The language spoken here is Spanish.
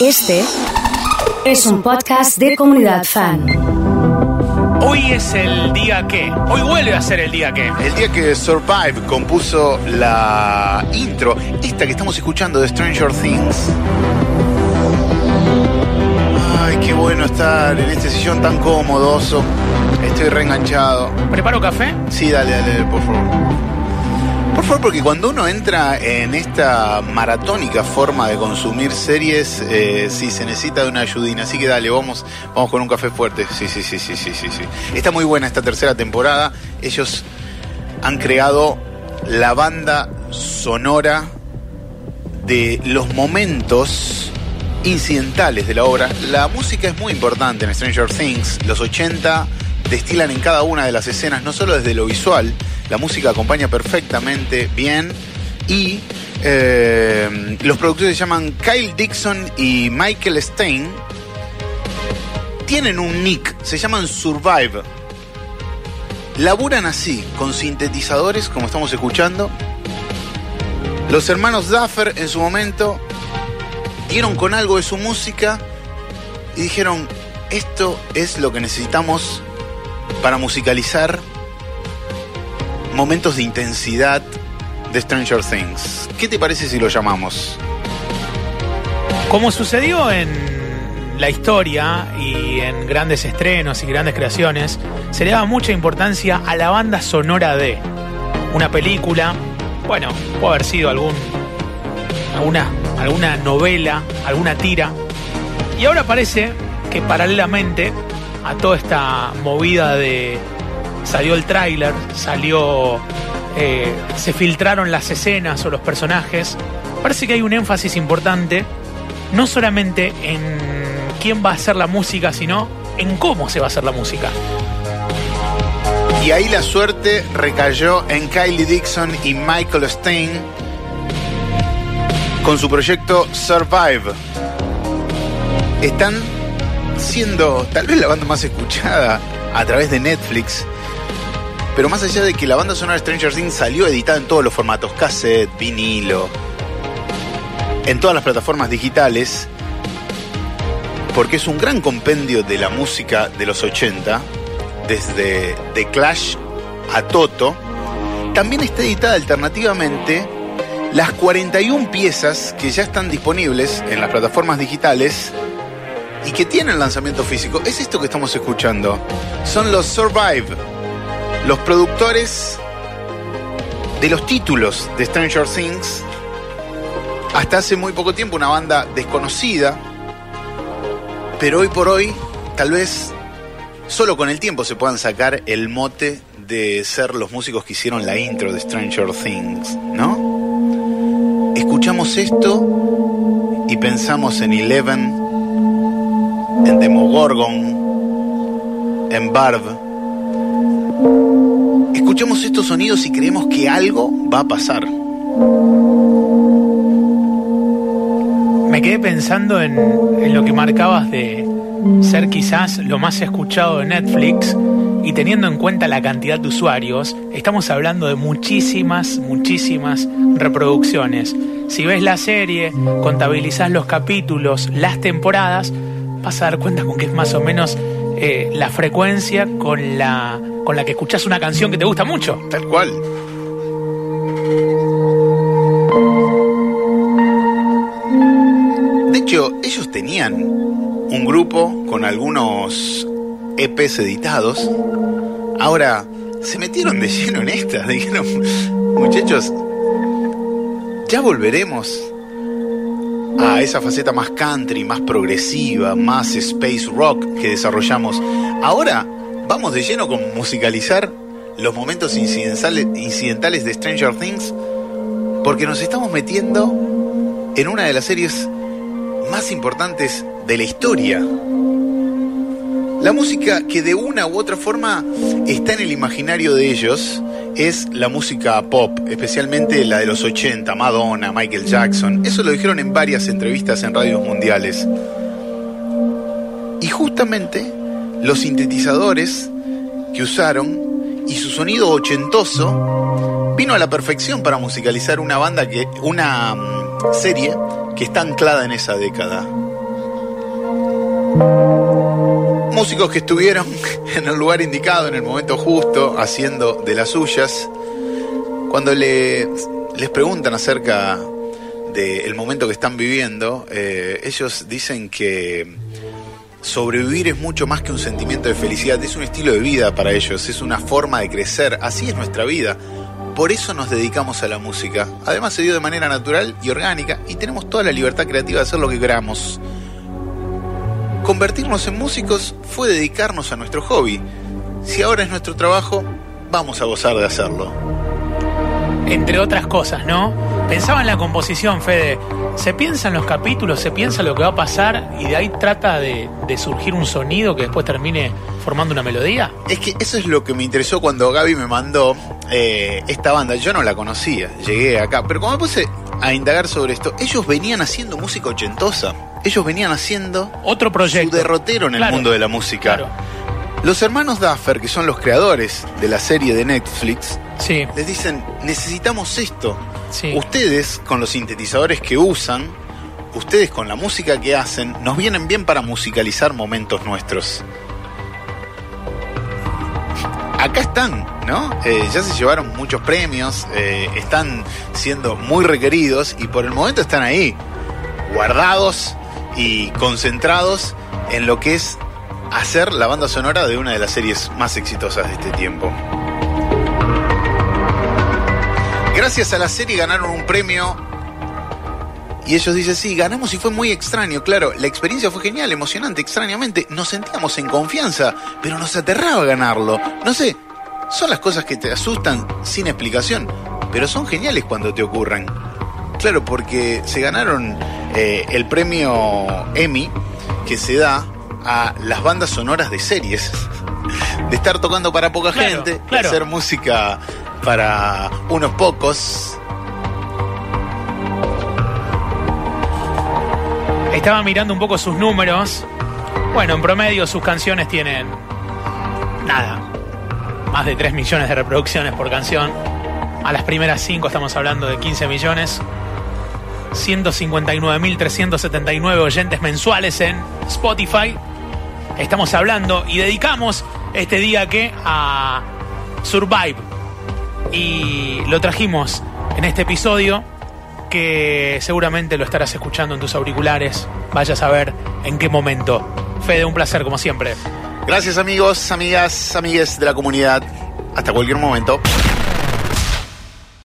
Este es un podcast de comunidad fan. Hoy es el día que. Hoy vuelve a ser el día que. El día que Survive compuso la intro, esta que estamos escuchando de Stranger Things. Ay, qué bueno estar en este sillón tan cómodoso. Estoy reenganchado. ¿Preparo café? Sí, dale, dale, por favor. Por favor, porque cuando uno entra en esta maratónica forma de consumir series, eh, sí, se necesita de una ayudina. Así que dale, vamos, vamos con un café fuerte. Sí, sí, sí, sí, sí, sí, sí. Está muy buena esta tercera temporada. Ellos han creado la banda sonora de los momentos incidentales de la obra. La música es muy importante en Stranger Things. Los 80 destilan en cada una de las escenas, no solo desde lo visual, la música acompaña perfectamente bien y eh, los productores se llaman Kyle Dixon y Michael Stein. Tienen un nick, se llaman Survive. Laburan así, con sintetizadores, como estamos escuchando. Los hermanos Duffer en su momento dieron con algo de su música y dijeron, esto es lo que necesitamos para musicalizar momentos de intensidad de Stranger Things. ¿Qué te parece si lo llamamos? Como sucedió en la historia y en grandes estrenos y grandes creaciones, se le daba mucha importancia a la banda sonora de una película, bueno, puede haber sido algún, alguna, alguna novela, alguna tira, y ahora parece que paralelamente a toda esta movida de salió el tráiler, salió, eh, se filtraron las escenas o los personajes. Parece que hay un énfasis importante, no solamente en quién va a hacer la música, sino en cómo se va a hacer la música. Y ahí la suerte recayó en Kylie Dixon y Michael Stein con su proyecto Survive. Están siendo tal vez la banda más escuchada a través de Netflix pero más allá de que la banda sonora Stranger Things salió editada en todos los formatos, cassette, vinilo, en todas las plataformas digitales, porque es un gran compendio de la música de los 80, desde The Clash a Toto, también está editada alternativamente las 41 piezas que ya están disponibles en las plataformas digitales y que tienen lanzamiento físico. Es esto que estamos escuchando. Son los Survive los productores de los títulos de Stranger Things, hasta hace muy poco tiempo una banda desconocida, pero hoy por hoy tal vez solo con el tiempo se puedan sacar el mote de ser los músicos que hicieron la intro de Stranger Things, ¿no? Escuchamos esto y pensamos en Eleven, en Demogorgon, en Barb Escuchamos estos sonidos y creemos que algo va a pasar. Me quedé pensando en, lo que marcabas de ser quizás lo más escuchado de Netflix y teniendo en cuenta la cantidad de usuarios, estamos hablando de muchísimas, muchísimas reproducciones. Si ves la serie, contabilizás los capítulos, las temporadas, vas a dar cuenta con que es más o menos eh, la frecuencia con la, con la que escuchas una canción que te gusta mucho. Tal cual. De hecho, ellos tenían un grupo con algunos EPs editados. Ahora se metieron de lleno en esta. Dijeron, muchachos, ya volveremos a esa faceta más country, más progresiva, más space rock que desarrollamos. Ahora vamos de lleno con musicalizar los momentos incidentales de Stranger Things porque nos estamos metiendo en una de las series más importantes de la historia. La música que de una u otra forma está en el imaginario de ellos es la música pop, especialmente la de los 80, Madonna, Michael Jackson. Eso lo dijeron en varias entrevistas en radios mundiales. Y justamente los sintetizadores que usaron y su sonido ochentoso vino a la perfección para musicalizar una banda que una mm, serie que está anclada en esa década. Músicos que estuvieron en el lugar indicado, en el momento justo, haciendo de las suyas. Cuando le, les preguntan acerca del momento que están viviendo, eh, ellos dicen que sobrevivir es mucho más que un sentimiento de felicidad, es un estilo de vida para ellos, es una forma de crecer, así es nuestra vida. Por eso nos dedicamos a la música. Además se dio de manera natural y orgánica y tenemos toda la libertad creativa de hacer lo que queramos. Convertirnos en músicos fue dedicarnos a nuestro hobby. Si ahora es nuestro trabajo, vamos a gozar de hacerlo. Entre otras cosas, ¿no? Pensaba en la composición, Fede. Se piensa en los capítulos, se piensa lo que va a pasar y de ahí trata de, de, surgir un sonido que después termine formando una melodía. Es que eso es lo que me interesó cuando Gaby me mandó eh, esta banda. Yo no la conocía, llegué acá. Pero como me puse a indagar sobre esto, ellos venían haciendo música ochentosa. Ellos venían haciendo otro proyecto. Su derrotero en el Claro, mundo de la música. claro. Los hermanos Duffer, que son los creadores de la serie de Netflix, Sí, les dicen, necesitamos esto. sí. Ustedes, con los sintetizadores que usan, ustedes con la música que hacen, nos vienen bien para musicalizar momentos nuestros. Acá están, ¿no? Eh, ya se llevaron muchos premios, eh, están siendo muy requeridos y por el momento están ahí, guardados y concentrados en lo que es hacer la banda sonora de una de las series más exitosas de este tiempo. Gracias a la serie ganaron un premio. Y ellos dicen, sí, ganamos y fue muy extraño. Claro, la experiencia fue genial, emocionante, extrañamente. Nos sentíamos en confianza, pero nos aterraba ganarlo. No sé, son las cosas que te asustan sin explicación, pero son geniales cuando te ocurren. Claro, porque se ganaron eh, el premio Emmy que se da a las bandas sonoras de series. De estar tocando para poca Claro, gente, de claro. hacer música para unos pocos. Estaba mirando un poco sus números. Bueno, en promedio sus canciones tienen nada, más de 3 millones de reproducciones por canción. A las primeras 5 estamos hablando de 15 millones. 159.379 oyentes mensuales en Spotify. Estamos hablando y dedicamos este día que a Survive. Y lo trajimos en este episodio que seguramente lo estarás escuchando en tus auriculares. Vaya a saber en qué momento. Fede, un placer como siempre. Gracias amigos, amigas, amigues de la comunidad. Hasta cualquier momento.